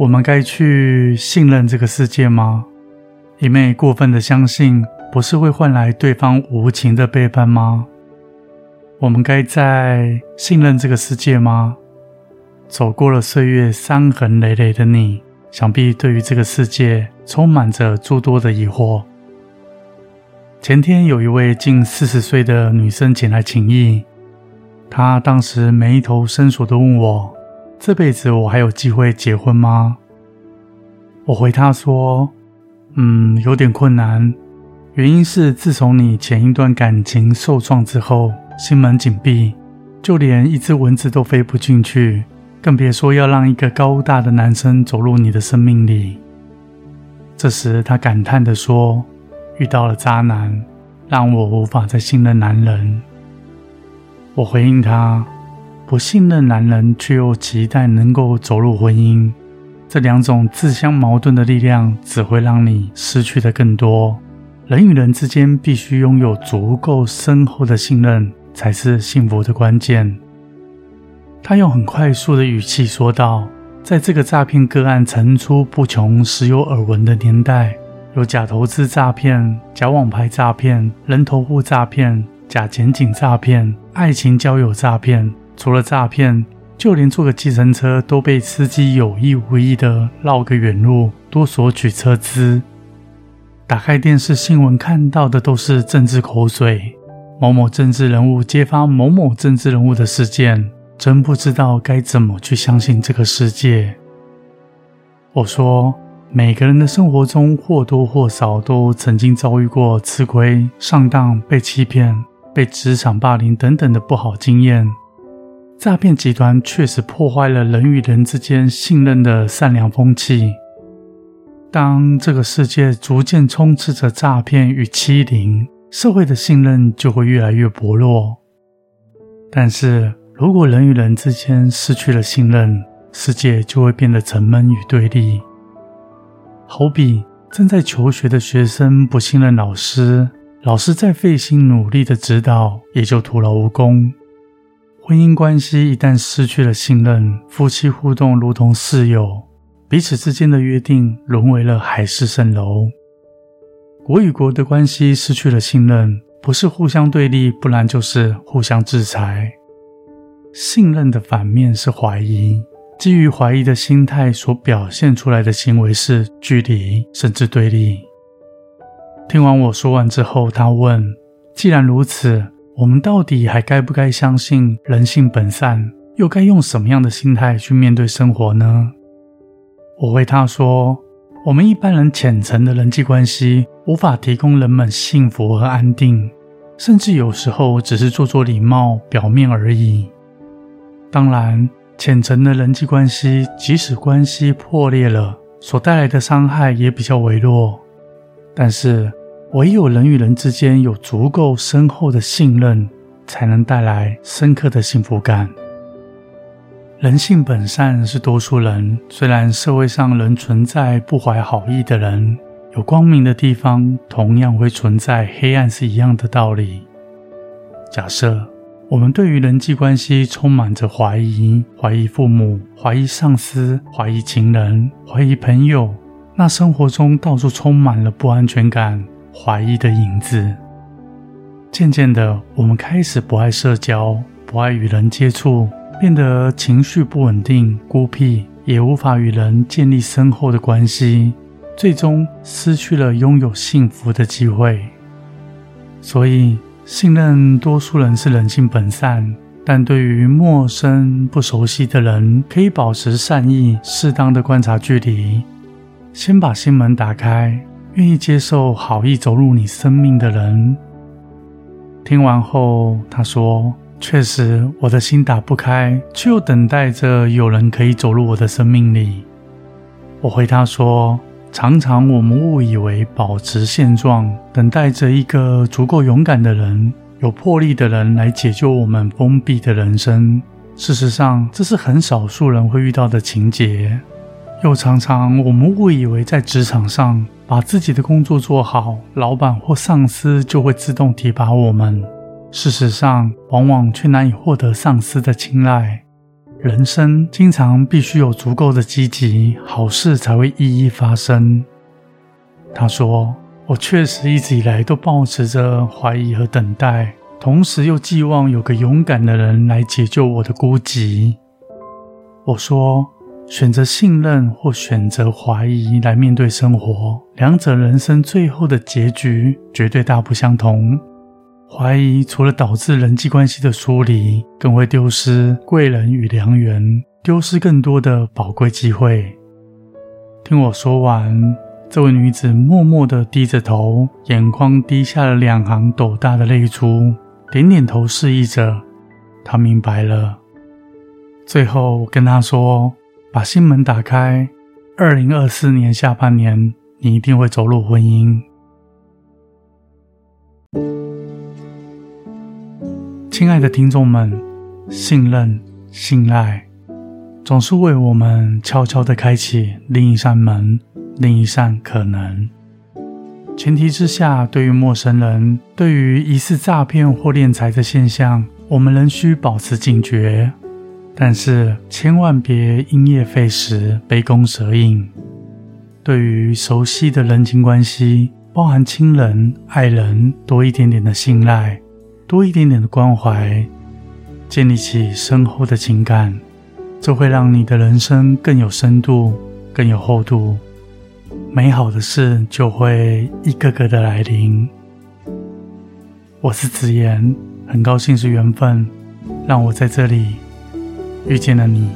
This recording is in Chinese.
我们该去信任这个世界吗？一昧过分的相信，不是会换来对方无情的背叛吗？我们该在信任这个世界吗？走过了岁月伤痕累累的你，想必对于这个世界充满着诸多的疑惑。前天有一位近四十岁的女生前来请益，她当时眉头深锁的问我：“这辈子我还有机会结婚吗？”我回他说：“嗯，有点困难，原因是自从你前一段感情受创之后，心门紧闭，就连一只蚊子都飞不进去。”更别说要让一个高大的男生走入你的生命里。这时，他感叹地说：“遇到了渣男，让我无法再信任男人。”我回应他：“不信任男人，却又期待能够走入婚姻，这两种自相矛盾的力量，只会让你失去的更多。人与人之间必须拥有足够深厚的信任，才是幸福的关键。”他用很快速的语气说道：“在这个诈骗个案层出不穷、时有耳闻的年代，有假投资诈骗、假网牌诈骗、人头户诈骗、假前景诈骗、爱情交友诈骗。除了诈骗，就连坐个计程车都被司机有意无意的绕个远路，多索取车资。打开电视新闻看到的都是政治口水，某某政治人物揭发某某政治人物的事件。”真不知道该怎么去相信这个世界。我说，每个人的生活中或多或少都曾经遭遇过吃亏、上当、被欺骗、被职场霸凌等等的不好经验。诈骗集团确实破坏了人与人之间信任的善良风气。当这个世界逐渐充斥着诈骗与欺凌，社会的信任就会越来越薄弱。但是，如果人与人之间失去了信任，世界就会变得沉闷与对立。好比正在求学的学生不信任老师，老师再费心努力的指导，也就徒劳无功。婚姻关系一旦失去了信任，夫妻互动如同室友，彼此之间的约定沦为了海市蜃楼。国与国的关系失去了信任，不是互相对立，不然就是互相制裁。信任的反面是怀疑，基于怀疑的心态所表现出来的行为是距离，甚至对立。听完我说完之后，他问：“既然如此，我们到底还该不该相信人性本善？又该用什么样的心态去面对生活呢？”我回他说：“我们一般人浅层的人际关系无法提供人们幸福和安定，甚至有时候只是做做礼貌表面而已。”当然，浅层的人际关系，即使关系破裂了，所带来的伤害也比较微弱。但是，唯有人与人之间有足够深厚的信任，才能带来深刻的幸福感。人性本善是多数人，虽然社会上仍存在不怀好意的人，有光明的地方，同样会存在黑暗，是一样的道理。假设。我们对于人际关系充满着怀疑，怀疑父母，怀疑上司，怀疑情人，怀疑朋友。那生活中到处充满了不安全感、怀疑的影子。渐渐的，我们开始不爱社交，不爱与人接触，变得情绪不稳定、孤僻，也无法与人建立深厚的关系，最终失去了拥有幸福的机会。所以。信任多数人是人性本善，但对于陌生不熟悉的人，可以保持善意，适当的观察距离，先把心门打开，愿意接受好意走入你生命的人。听完后，他说：“确实，我的心打不开，却又等待着有人可以走入我的生命里。我回他说：“常常我们误以为保持现状，等待着一个足够勇敢的人、有魄力的人来解救我们封闭的人生。事实上，这是很少数人会遇到的情节。又常常我们误以为在职场上把自己的工作做好，老板或上司就会自动提拔我们。”事实上，往往却难以获得上司的青睐。人生经常必须有足够的积极，好事才会一一发生。他说：“我确实一直以来都保持着怀疑和等待，同时又寄望有个勇敢的人来解救我的孤寂。”我说：“选择信任或选择怀疑来面对生活，两者人生最后的结局绝对大不相同。”怀疑除了导致人际关系的疏离，更会丢失贵人与良缘，丢失更多的宝贵机会。听我说完，这位女子默默地低着头，眼眶滴下了两行斗大的泪珠，点点头示意着她明白了。最后，我跟她说：“把心门打开，二零二四年下半年，你一定会走入婚姻。”亲爱的听众们，信任、信赖，总是为我们悄悄地开启另一扇门、另一扇可能。前提之下，对于陌生人、对于疑似诈骗或敛财的现象，我们仍需保持警觉。但是，千万别因噎废食、杯弓蛇影。对于熟悉的人情关系，包含亲人、爱人，多一点点的信赖。多一点点的关怀，建立起深厚的情感，这会让你的人生更有深度、更有厚度，美好的事就会一个个的来临。我是子言，很高兴是缘分，让我在这里遇见了你。